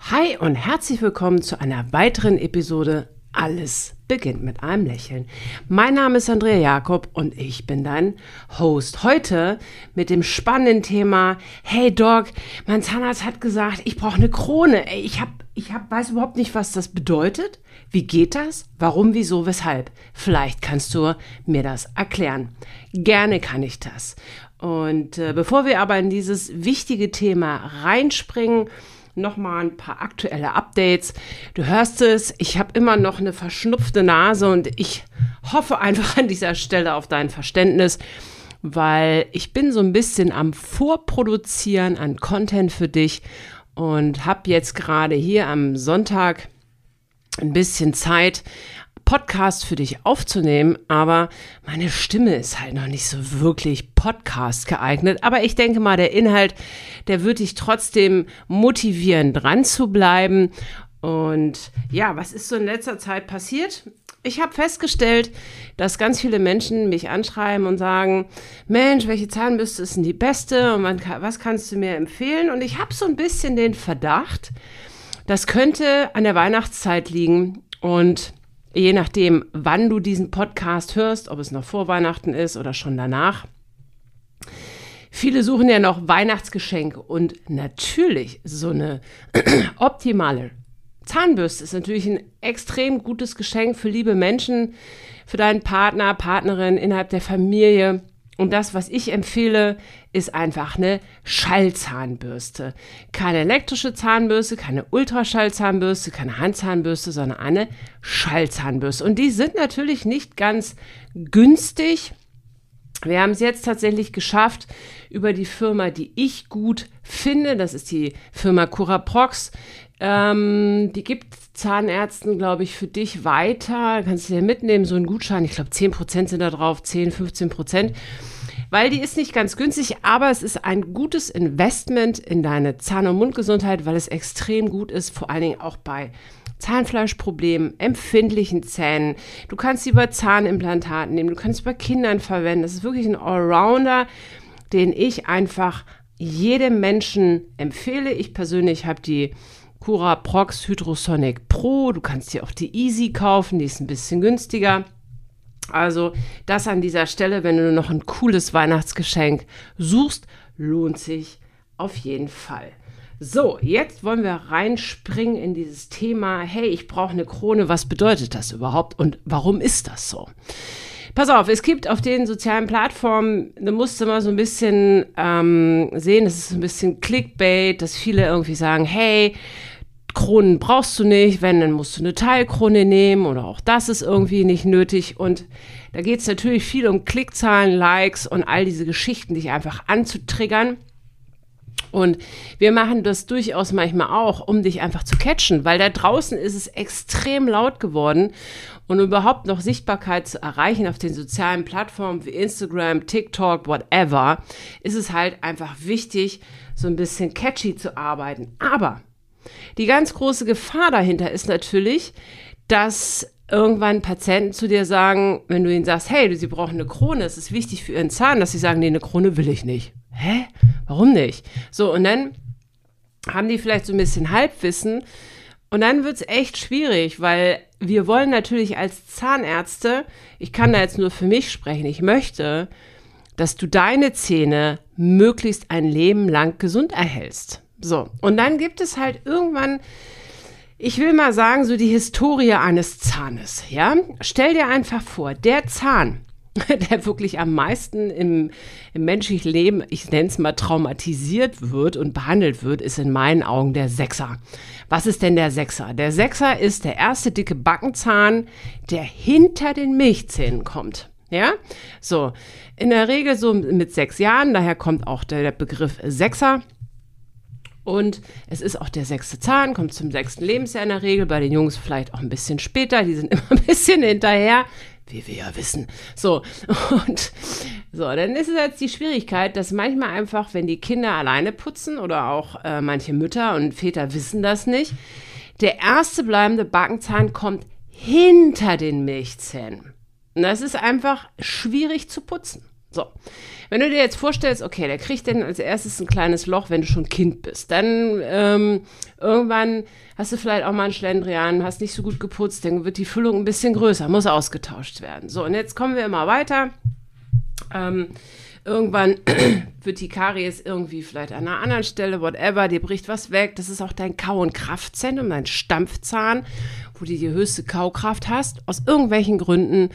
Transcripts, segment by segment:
Hi und herzlich willkommen zu einer weiteren Episode Alles beginnt mit einem Lächeln. Mein Name ist Andrea Jakob und ich bin dein Host. Heute mit dem spannenden Thema Hey Doc, mein Zahnarzt hat gesagt, ich brauche eine Krone. Ich hab, ich hab, weiß überhaupt nicht, was das bedeutet. Wie geht das? Warum, wieso, weshalb? Vielleicht kannst du mir das erklären. Gerne kann ich das. Und äh, bevor wir aber in dieses wichtige Thema reinspringen, nochmal ein paar aktuelle Updates. Du hörst es, ich habe immer noch eine verschnupfte Nase und ich hoffe einfach an dieser Stelle auf dein Verständnis, weil ich bin so ein bisschen am Vorproduzieren an Content für dich und habe jetzt gerade hier am Sonntag ein bisschen Zeit, Podcast für dich aufzunehmen, aber meine Stimme ist halt noch nicht so wirklich Podcast geeignet. Aber ich denke mal, der Inhalt, der wird dich trotzdem motivieren, dran zu bleiben. Und ja, was ist so in letzter Zeit passiert? Ich habe festgestellt, dass ganz viele Menschen mich anschreiben und sagen, Mensch, welche Zahnbürste ist denn die beste und was kannst du mir empfehlen? Und ich habe so ein bisschen den Verdacht, das könnte an der Weihnachtszeit liegen und je nachdem, wann du diesen Podcast hörst, ob es noch vor Weihnachten ist oder schon danach. Viele suchen ja noch Weihnachtsgeschenke und natürlich so eine optimale Zahnbürste ist natürlich ein extrem gutes Geschenk für liebe Menschen, für deinen Partner, Partnerin innerhalb der Familie. Und das, was ich empfehle, ist einfach eine Schallzahnbürste. Keine elektrische Zahnbürste, keine Ultraschallzahnbürste, keine Handzahnbürste, sondern eine Schallzahnbürste. Und die sind natürlich nicht ganz günstig. Wir haben es jetzt tatsächlich geschafft über die Firma, die ich gut finde. Das ist die Firma Curaprox. Ähm, die gibt Zahnärzten, glaube ich, für dich weiter. Kannst du dir mitnehmen, so einen Gutschein. Ich glaube, 10% sind da drauf, 10, 15 Prozent. Weil die ist nicht ganz günstig, aber es ist ein gutes Investment in deine Zahn- und Mundgesundheit, weil es extrem gut ist, vor allen Dingen auch bei Zahnfleischproblemen, empfindlichen Zähnen. Du kannst sie bei Zahnimplantaten nehmen, du kannst sie bei Kindern verwenden. Das ist wirklich ein Allrounder, den ich einfach jedem Menschen empfehle. Ich persönlich habe die Cura Prox Hydrosonic Pro. Du kannst dir auch die Easy kaufen, die ist ein bisschen günstiger. Also das an dieser Stelle, wenn du noch ein cooles Weihnachtsgeschenk suchst, lohnt sich auf jeden Fall. So, jetzt wollen wir reinspringen in dieses Thema, hey, ich brauche eine Krone, was bedeutet das überhaupt und warum ist das so? Pass auf, es gibt auf den sozialen Plattformen, da musst du mal so ein bisschen ähm, sehen, es ist ein bisschen Clickbait, dass viele irgendwie sagen, hey, Kronen brauchst du nicht, wenn, dann musst du eine Teilkrone nehmen oder auch das ist irgendwie nicht nötig. Und da geht es natürlich viel um Klickzahlen, Likes und all diese Geschichten, dich einfach anzutriggern. Und wir machen das durchaus manchmal auch, um dich einfach zu catchen, weil da draußen ist es extrem laut geworden und überhaupt noch Sichtbarkeit zu erreichen auf den sozialen Plattformen wie Instagram, TikTok, whatever, ist es halt einfach wichtig, so ein bisschen catchy zu arbeiten. Aber die ganz große Gefahr dahinter ist natürlich, dass irgendwann Patienten zu dir sagen, wenn du ihnen sagst, hey, sie brauchen eine Krone, es ist wichtig für ihren Zahn, dass sie sagen, nee, eine Krone will ich nicht. Hä? Warum nicht? So, und dann haben die vielleicht so ein bisschen Halbwissen und dann wird es echt schwierig, weil wir wollen natürlich als Zahnärzte, ich kann da jetzt nur für mich sprechen, ich möchte, dass du deine Zähne möglichst ein Leben lang gesund erhältst. So, und dann gibt es halt irgendwann, ich will mal sagen, so die Historie eines Zahnes. Ja, stell dir einfach vor, der Zahn, der wirklich am meisten im, im menschlichen Leben, ich nenne es mal, traumatisiert wird und behandelt wird, ist in meinen Augen der Sechser. Was ist denn der Sechser? Der Sechser ist der erste dicke Backenzahn, der hinter den Milchzähnen kommt. Ja, so in der Regel so mit sechs Jahren, daher kommt auch der, der Begriff Sechser. Und es ist auch der sechste Zahn, kommt zum sechsten Lebensjahr in der Regel, bei den Jungs vielleicht auch ein bisschen später, die sind immer ein bisschen hinterher, wie wir ja wissen. So, und so, dann ist es jetzt die Schwierigkeit, dass manchmal einfach, wenn die Kinder alleine putzen oder auch äh, manche Mütter und Väter wissen das nicht, der erste bleibende Backenzahn kommt hinter den Milchzähnen. Und das ist einfach schwierig zu putzen. So, wenn du dir jetzt vorstellst, okay, der kriegt denn als erstes ein kleines Loch, wenn du schon Kind bist. Dann ähm, irgendwann hast du vielleicht auch mal einen Schlendrian, hast nicht so gut geputzt, dann wird die Füllung ein bisschen größer, muss ausgetauscht werden. So, und jetzt kommen wir immer weiter. Ähm, irgendwann wird die Karies irgendwie vielleicht an einer anderen Stelle, whatever, dir bricht was weg. Das ist auch dein Kau- und Kraftzentrum, dein Stampfzahn, wo du die höchste Kaukraft hast. Aus irgendwelchen Gründen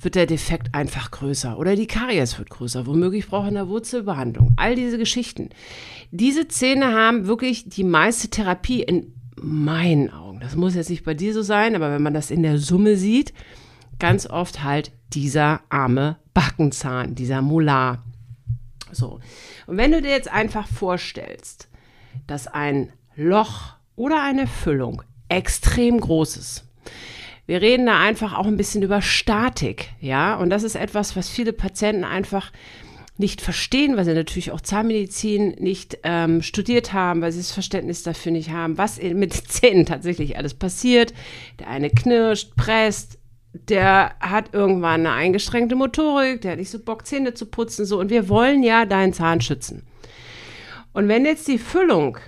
wird der Defekt einfach größer oder die Karies wird größer. Womöglich braucht eine Wurzelbehandlung. All diese Geschichten. Diese Zähne haben wirklich die meiste Therapie in meinen Augen. Das muss jetzt nicht bei dir so sein, aber wenn man das in der Summe sieht, ganz oft halt dieser arme Backenzahn, dieser Molar. So. Und wenn du dir jetzt einfach vorstellst, dass ein Loch oder eine Füllung extrem groß ist, wir reden da einfach auch ein bisschen über Statik, ja, und das ist etwas, was viele Patienten einfach nicht verstehen, weil sie natürlich auch Zahnmedizin nicht ähm, studiert haben, weil sie das Verständnis dafür nicht haben, was mit Zähnen tatsächlich alles passiert. Der eine knirscht, presst, der hat irgendwann eine eingeschränkte Motorik, der hat nicht so Bock, Zähne zu putzen, so. Und wir wollen ja deinen Zahn schützen. Und wenn jetzt die Füllung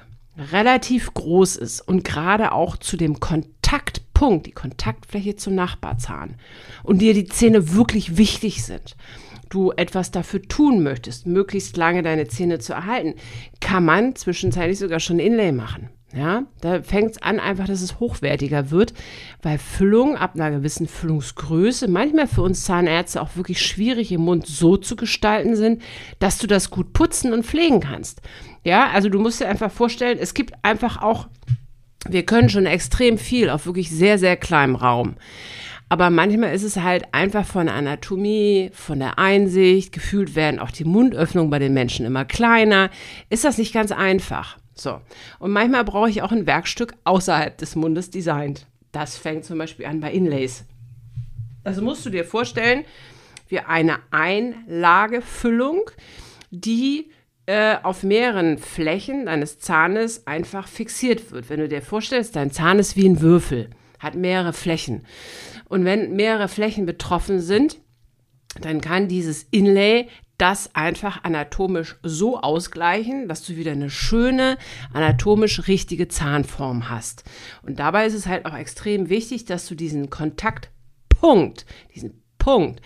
relativ groß ist und gerade auch zu dem Kontaktpunkt, die Kontaktfläche zum Nachbarzahn und dir die Zähne wirklich wichtig sind, du etwas dafür tun möchtest, möglichst lange deine Zähne zu erhalten, kann man zwischenzeitlich sogar schon Inlay machen. Ja, da fängt es an einfach, dass es hochwertiger wird, weil Füllung ab einer gewissen Füllungsgröße manchmal für uns Zahnärzte auch wirklich schwierig im Mund so zu gestalten sind, dass du das gut putzen und pflegen kannst. Ja, also du musst dir einfach vorstellen, es gibt einfach auch, wir können schon extrem viel auf wirklich sehr, sehr kleinem Raum. Aber manchmal ist es halt einfach von Anatomie, von der Einsicht, gefühlt werden auch die Mundöffnungen bei den Menschen immer kleiner. Ist das nicht ganz einfach? So. Und manchmal brauche ich auch ein Werkstück außerhalb des Mundes designt. Das fängt zum Beispiel an bei Inlays. Also musst du dir vorstellen, wie eine Einlagefüllung, die äh, auf mehreren Flächen deines Zahnes einfach fixiert wird. Wenn du dir vorstellst, dein Zahn ist wie ein Würfel, hat mehrere Flächen. Und wenn mehrere Flächen betroffen sind, dann kann dieses Inlay das einfach anatomisch so ausgleichen, dass du wieder eine schöne, anatomisch richtige Zahnform hast. Und dabei ist es halt auch extrem wichtig, dass du diesen Kontaktpunkt, diesen Punkt,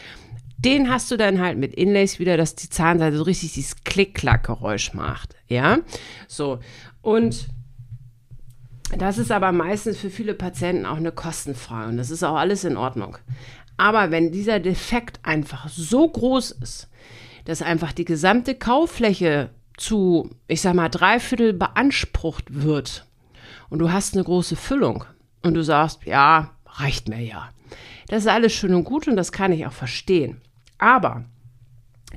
den hast du dann halt mit Inlays wieder, dass die Zahnseite so richtig dieses Klick-Klack-Geräusch macht. Ja, so. Und das ist aber meistens für viele Patienten auch eine Kostenfrage und das ist auch alles in Ordnung. Aber wenn dieser Defekt einfach so groß ist, dass einfach die gesamte Kaufläche zu, ich sag mal, dreiviertel beansprucht wird und du hast eine große Füllung und du sagst, ja, reicht mir ja. Das ist alles schön und gut und das kann ich auch verstehen. Aber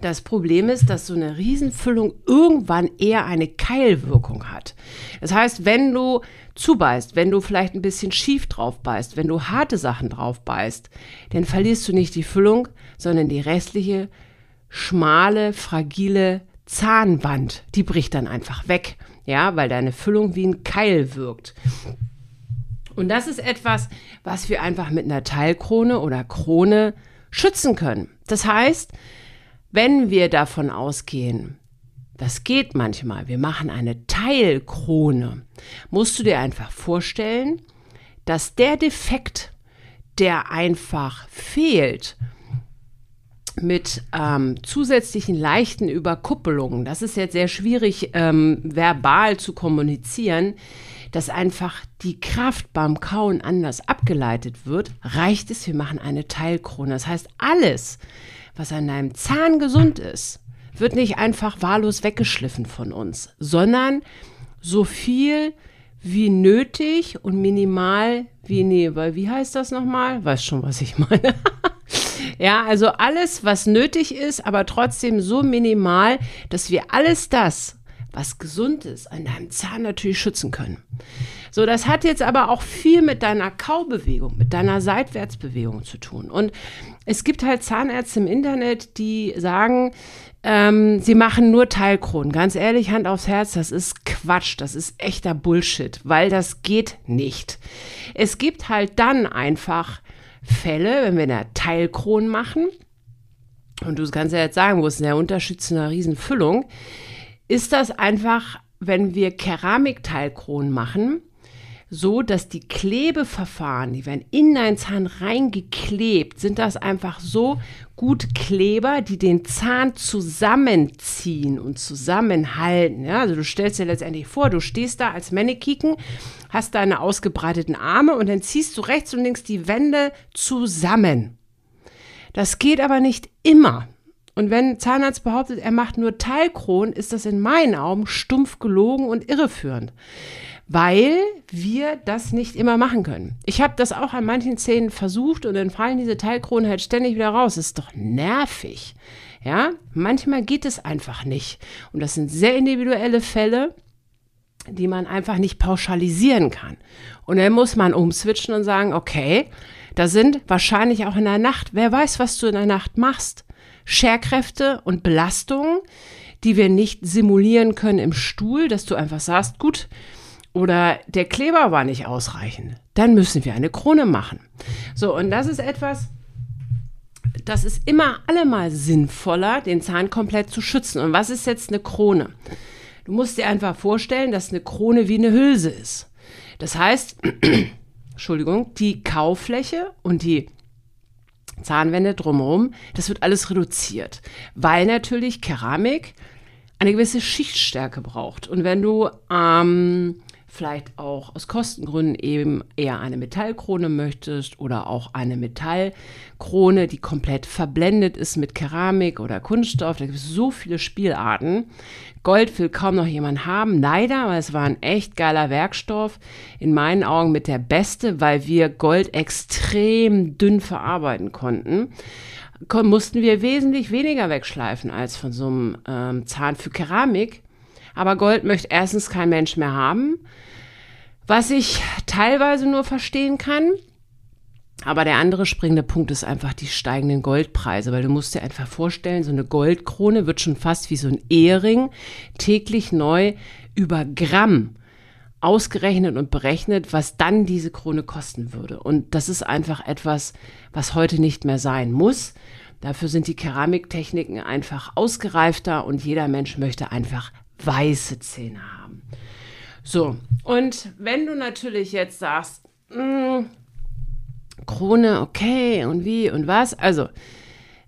das Problem ist, dass so eine Riesenfüllung irgendwann eher eine Keilwirkung hat. Das heißt, wenn du zubeißt, wenn du vielleicht ein bisschen schief drauf beißt, wenn du harte Sachen drauf beißt, dann verlierst du nicht die Füllung, sondern die restliche schmale, fragile Zahnwand. Die bricht dann einfach weg, ja, weil deine Füllung wie ein Keil wirkt. Und das ist etwas, was wir einfach mit einer Teilkrone oder Krone schützen können. Das heißt, wenn wir davon ausgehen, das geht manchmal, wir machen eine Teilkrone, musst du dir einfach vorstellen, dass der Defekt, der einfach fehlt, mit ähm, zusätzlichen leichten Überkuppelungen, das ist jetzt sehr schwierig ähm, verbal zu kommunizieren, dass einfach die Kraft beim Kauen anders abgeleitet wird, reicht es, wir machen eine Teilkrone. Das heißt, alles, was an deinem Zahn gesund ist, wird nicht einfach wahllos weggeschliffen von uns, sondern so viel wie nötig und minimal wie, nee, weil wie heißt das nochmal? Weißt schon, was ich meine. Ja, also alles, was nötig ist, aber trotzdem so minimal, dass wir alles das, was gesund ist, an deinem Zahn natürlich schützen können. So, das hat jetzt aber auch viel mit deiner Kaubewegung, mit deiner Seitwärtsbewegung zu tun. Und es gibt halt Zahnärzte im Internet, die sagen, ähm, sie machen nur Teilkronen. Ganz ehrlich, Hand aufs Herz, das ist Quatsch, das ist echter Bullshit, weil das geht nicht. Es gibt halt dann einfach Fälle, wenn wir eine Teilkron machen und du kannst ja jetzt sagen, wo ist denn der Unterschied zu einer Riesenfüllung? Ist das einfach, wenn wir Keramikteilkronen machen, so, dass die Klebeverfahren, die werden in deinen Zahn reingeklebt, sind das einfach so gut Kleber, die den Zahn zusammenziehen und zusammenhalten. Ja, also du stellst dir letztendlich vor, du stehst da als Mannequin, hast deine ausgebreiteten Arme und dann ziehst du rechts und links die Wände zusammen. Das geht aber nicht immer. Und wenn Zahnarzt behauptet, er macht nur Teilkronen, ist das in meinen Augen stumpf gelogen und irreführend weil wir das nicht immer machen können. Ich habe das auch an manchen Zähnen versucht und dann fallen diese Teilkronen halt ständig wieder raus. Das ist doch nervig. Ja, manchmal geht es einfach nicht. Und das sind sehr individuelle Fälle, die man einfach nicht pauschalisieren kann. Und dann muss man umswitchen und sagen, okay, da sind wahrscheinlich auch in der Nacht, wer weiß, was du in der Nacht machst. Scherkräfte und Belastungen, die wir nicht simulieren können im Stuhl, dass du einfach sagst, gut, oder der Kleber war nicht ausreichend, dann müssen wir eine Krone machen. So, und das ist etwas, das ist immer allemal sinnvoller, den Zahn komplett zu schützen. Und was ist jetzt eine Krone? Du musst dir einfach vorstellen, dass eine Krone wie eine Hülse ist. Das heißt, Entschuldigung, die Kaufläche und die Zahnwände drumherum, das wird alles reduziert, weil natürlich Keramik eine gewisse Schichtstärke braucht. Und wenn du ähm, vielleicht auch aus Kostengründen eben eher eine Metallkrone möchtest oder auch eine Metallkrone, die komplett verblendet ist mit Keramik oder Kunststoff. Da gibt es so viele Spielarten. Gold will kaum noch jemand haben, leider, weil es war ein echt geiler Werkstoff. In meinen Augen mit der beste, weil wir Gold extrem dünn verarbeiten konnten mussten wir wesentlich weniger wegschleifen als von so einem ähm, Zahn für Keramik. Aber Gold möchte erstens kein Mensch mehr haben, was ich teilweise nur verstehen kann. Aber der andere springende Punkt ist einfach die steigenden Goldpreise, weil du musst dir einfach vorstellen, so eine Goldkrone wird schon fast wie so ein Ehering täglich neu über Gramm ausgerechnet und berechnet, was dann diese Krone kosten würde. Und das ist einfach etwas, was heute nicht mehr sein muss. Dafür sind die Keramiktechniken einfach ausgereifter und jeder Mensch möchte einfach weiße Zähne haben. So, und wenn du natürlich jetzt sagst, mh, hm, Krone, okay, und wie und was, also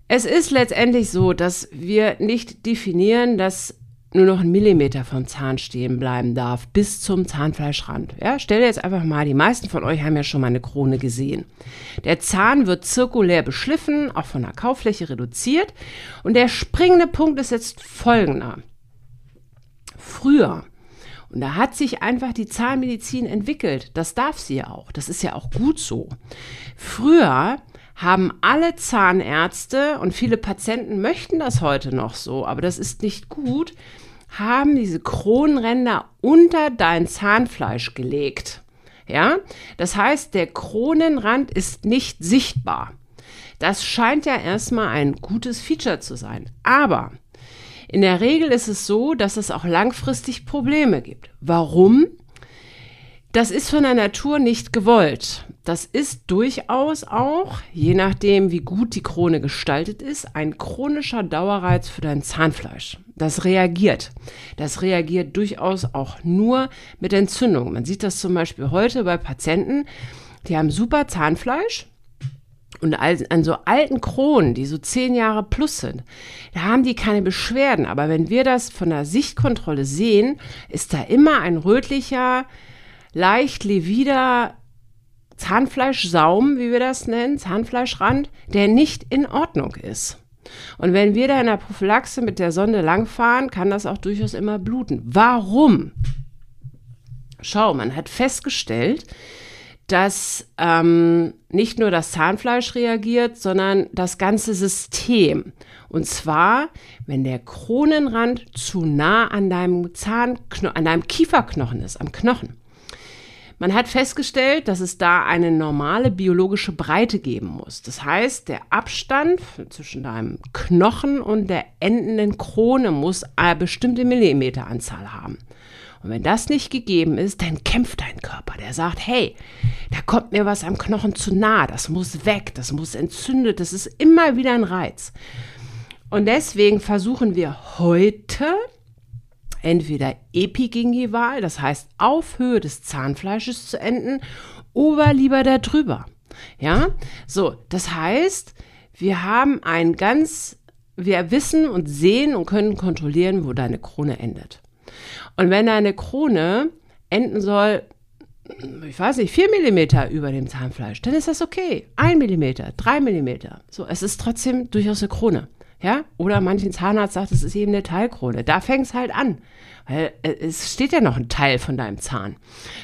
es ist letztendlich so, dass wir nicht definieren, dass nur noch ein Millimeter vom Zahn stehen bleiben darf, bis zum Zahnfleischrand. Ja, stell dir jetzt einfach mal, die meisten von euch haben ja schon mal eine Krone gesehen. Der Zahn wird zirkulär beschliffen, auch von der Kauffläche reduziert. Und der springende Punkt ist jetzt folgender früher. Und da hat sich einfach die Zahnmedizin entwickelt. Das darf sie ja auch. Das ist ja auch gut so. Früher haben alle Zahnärzte und viele Patienten möchten das heute noch so, aber das ist nicht gut, haben diese Kronenränder unter dein Zahnfleisch gelegt. Ja, das heißt, der Kronenrand ist nicht sichtbar. Das scheint ja erstmal ein gutes Feature zu sein. Aber in der Regel ist es so, dass es auch langfristig Probleme gibt. Warum? Das ist von der Natur nicht gewollt. Das ist durchaus auch, je nachdem, wie gut die Krone gestaltet ist, ein chronischer Dauerreiz für dein Zahnfleisch. Das reagiert. Das reagiert durchaus auch nur mit Entzündung. Man sieht das zum Beispiel heute bei Patienten, die haben super Zahnfleisch, und an so alten Kronen, die so zehn Jahre plus sind, da haben die keine Beschwerden. Aber wenn wir das von der Sichtkontrolle sehen, ist da immer ein rötlicher, leicht levider Zahnfleischsaum, wie wir das nennen, Zahnfleischrand, der nicht in Ordnung ist. Und wenn wir da in der Prophylaxe mit der Sonde langfahren, kann das auch durchaus immer bluten. Warum? Schau, man hat festgestellt, dass ähm, nicht nur das Zahnfleisch reagiert, sondern das ganze System. Und zwar, wenn der Kronenrand zu nah an deinem Zahnkno an deinem Kieferknochen ist, am Knochen. Man hat festgestellt, dass es da eine normale biologische Breite geben muss. Das heißt, der Abstand zwischen deinem Knochen und der endenden Krone muss eine bestimmte Millimeteranzahl haben. Und wenn das nicht gegeben ist, dann kämpft dein Körper. Der sagt, hey, da kommt mir was am Knochen zu nah, das muss weg, das muss entzündet, das ist immer wieder ein Reiz. Und deswegen versuchen wir heute entweder epigingival, das heißt auf Höhe des Zahnfleisches zu enden, oder lieber darüber. Ja, so, das heißt, wir haben ein ganz, wir wissen und sehen und können kontrollieren, wo deine Krone endet. Und wenn deine Krone enden soll, ich weiß nicht, 4 mm über dem Zahnfleisch, dann ist das okay. 1 mm, 3 mm. So, es ist trotzdem durchaus eine Krone. Ja? Oder manchen Zahnarzt sagt, es ist eben eine Teilkrone. Da fängt es halt an. Weil äh, es steht ja noch ein Teil von deinem Zahn.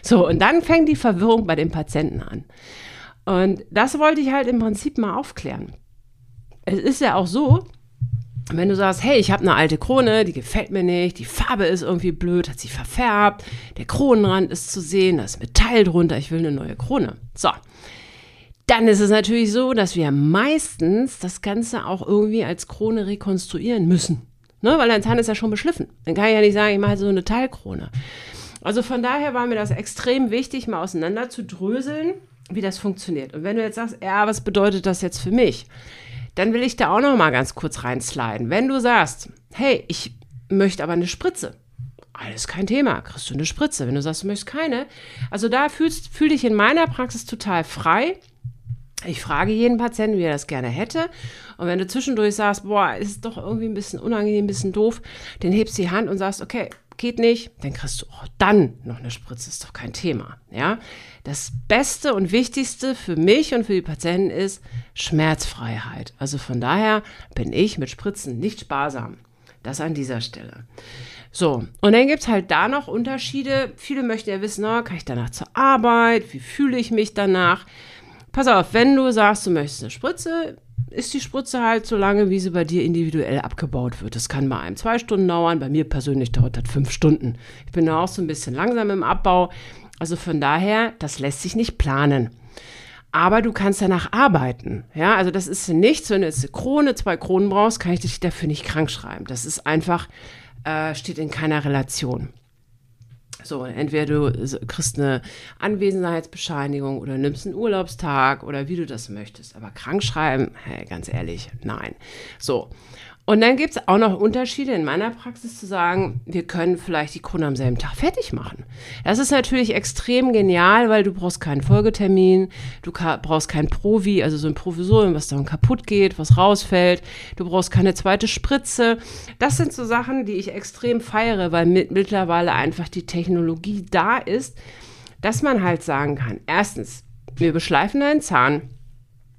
So, und dann fängt die Verwirrung bei den Patienten an. Und das wollte ich halt im Prinzip mal aufklären. Es ist ja auch so, wenn du sagst, hey, ich habe eine alte Krone, die gefällt mir nicht, die Farbe ist irgendwie blöd, hat sie verfärbt, der Kronenrand ist zu sehen, da ist Metall drunter, ich will eine neue Krone. So. Dann ist es natürlich so, dass wir meistens das Ganze auch irgendwie als Krone rekonstruieren müssen. Ne? Weil dein Zahn ist ja schon beschliffen. Dann kann ich ja nicht sagen, ich mache so eine Teilkrone. Also von daher war mir das extrem wichtig, mal auseinander zu dröseln, wie das funktioniert. Und wenn du jetzt sagst, ja, was bedeutet das jetzt für mich? Dann will ich da auch noch mal ganz kurz reinsliden. Wenn du sagst, hey, ich möchte aber eine Spritze, alles kein Thema, kriegst du eine Spritze. Wenn du sagst, du möchtest keine, also da fühlst, fühl dich in meiner Praxis total frei. Ich frage jeden Patienten, wie er das gerne hätte. Und wenn du zwischendurch sagst, boah, ist doch irgendwie ein bisschen unangenehm, ein bisschen doof, dann hebst du die Hand und sagst, okay, geht nicht, dann kriegst du auch dann noch eine Spritze, ist doch kein Thema. Ja? Das Beste und Wichtigste für mich und für die Patienten ist Schmerzfreiheit. Also von daher bin ich mit Spritzen nicht sparsam. Das an dieser Stelle. So, und dann gibt es halt da noch Unterschiede. Viele möchten ja wissen, oh, kann ich danach zur Arbeit? Wie fühle ich mich danach? Pass auf, wenn du sagst, du möchtest eine Spritze, ist die Spritze halt so lange, wie sie bei dir individuell abgebaut wird. Das kann bei einem zwei Stunden dauern, bei mir persönlich dauert das fünf Stunden. Ich bin da auch so ein bisschen langsam im Abbau. Also von daher, das lässt sich nicht planen. Aber du kannst danach arbeiten. Ja, also das ist nichts, wenn du jetzt eine Krone, zwei Kronen brauchst, kann ich dich dafür nicht krank schreiben. Das ist einfach, äh, steht in keiner Relation. So, entweder du kriegst eine Anwesenheitsbescheinigung oder nimmst einen Urlaubstag oder wie du das möchtest. Aber krank schreiben, hey, ganz ehrlich, nein. So, und dann gibt es auch noch Unterschiede in meiner Praxis zu sagen, wir können vielleicht die Krone am selben Tag fertig machen. Das ist natürlich extrem genial, weil du brauchst keinen Folgetermin, du brauchst kein Provi, also so ein Provisorium, was dann kaputt geht, was rausfällt, du brauchst keine zweite Spritze. Das sind so Sachen, die ich extrem feiere, weil mit, mittlerweile einfach die Technologie da ist, dass man halt sagen kann, erstens, wir beschleifen deinen Zahn,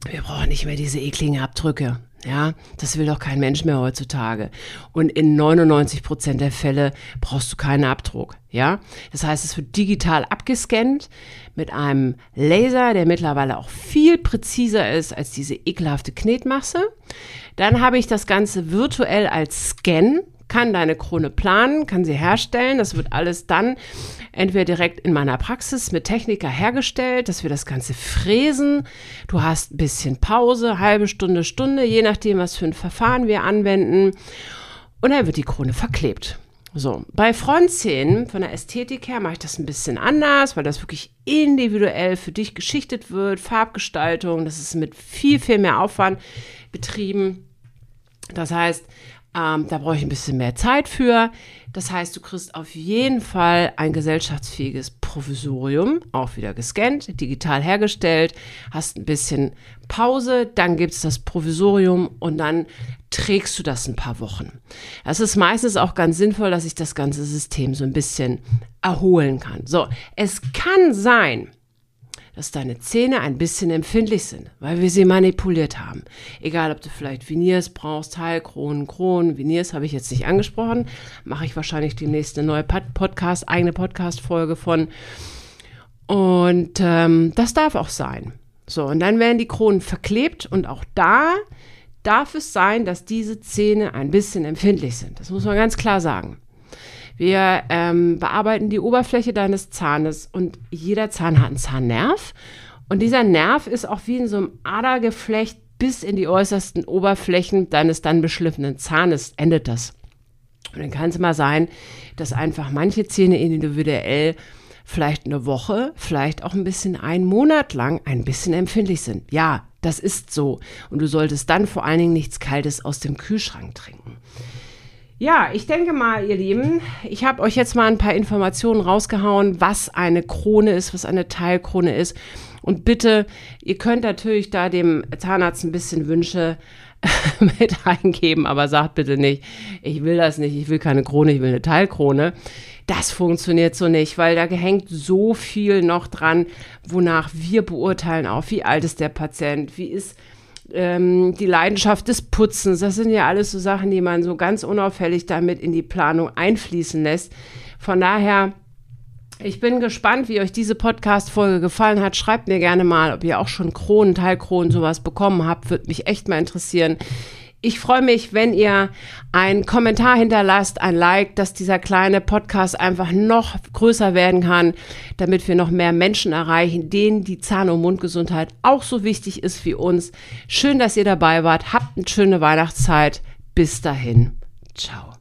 wir brauchen nicht mehr diese ekligen Abdrücke. Ja, das will doch kein Mensch mehr heutzutage. Und in 99 Prozent der Fälle brauchst du keinen Abdruck. Ja, das heißt, es wird digital abgescannt mit einem Laser, der mittlerweile auch viel präziser ist als diese ekelhafte Knetmasse. Dann habe ich das Ganze virtuell als Scan kann deine Krone planen, kann sie herstellen. Das wird alles dann entweder direkt in meiner Praxis mit Techniker hergestellt, dass wir das Ganze fräsen. Du hast ein bisschen Pause, halbe Stunde, Stunde, je nachdem, was für ein Verfahren wir anwenden. Und dann wird die Krone verklebt. So, bei Frontzähnen von der Ästhetik her mache ich das ein bisschen anders, weil das wirklich individuell für dich geschichtet wird, Farbgestaltung, das ist mit viel, viel mehr Aufwand betrieben. Das heißt, ähm, da brauche ich ein bisschen mehr Zeit für. Das heißt, du kriegst auf jeden Fall ein gesellschaftsfähiges Provisorium, auch wieder gescannt, digital hergestellt, hast ein bisschen Pause, dann gibt es das Provisorium und dann trägst du das ein paar Wochen. Das ist meistens auch ganz sinnvoll, dass ich das ganze System so ein bisschen erholen kann. So, es kann sein, dass deine Zähne ein bisschen empfindlich sind, weil wir sie manipuliert haben. Egal, ob du vielleicht Veneers brauchst, Heilkronen, Kronen, Veneers habe ich jetzt nicht angesprochen, mache ich wahrscheinlich demnächst eine neue Podcast, eigene Podcast-Folge von. Und ähm, das darf auch sein. So, und dann werden die Kronen verklebt und auch da darf es sein, dass diese Zähne ein bisschen empfindlich sind. Das muss man ganz klar sagen. Wir ähm, bearbeiten die Oberfläche deines Zahnes und jeder Zahn hat einen Zahnnerv. Und dieser Nerv ist auch wie in so einem Adergeflecht bis in die äußersten Oberflächen deines dann beschliffenen Zahnes endet das. Und dann kann es mal sein, dass einfach manche Zähne individuell vielleicht eine Woche, vielleicht auch ein bisschen einen Monat lang ein bisschen empfindlich sind. Ja, Das ist so. Und du solltest dann vor allen Dingen nichts Kaltes aus dem Kühlschrank trinken. Ja, ich denke mal, ihr Lieben, ich habe euch jetzt mal ein paar Informationen rausgehauen, was eine Krone ist, was eine Teilkrone ist. Und bitte, ihr könnt natürlich da dem Zahnarzt ein bisschen Wünsche mit eingeben, aber sagt bitte nicht, ich will das nicht, ich will keine Krone, ich will eine Teilkrone. Das funktioniert so nicht, weil da hängt so viel noch dran, wonach wir beurteilen auch, wie alt ist der Patient, wie ist ähm, die Leidenschaft des Putzens. Das sind ja alles so Sachen, die man so ganz unauffällig damit in die Planung einfließen lässt. Von daher, ich bin gespannt, wie euch diese Podcast-Folge gefallen hat. Schreibt mir gerne mal, ob ihr auch schon Kronen, Teilkronen, sowas bekommen habt. Würde mich echt mal interessieren. Ich freue mich, wenn ihr einen Kommentar hinterlasst, ein Like, dass dieser kleine Podcast einfach noch größer werden kann, damit wir noch mehr Menschen erreichen, denen die Zahn- und Mundgesundheit auch so wichtig ist wie uns. Schön, dass ihr dabei wart. Habt eine schöne Weihnachtszeit. Bis dahin. Ciao.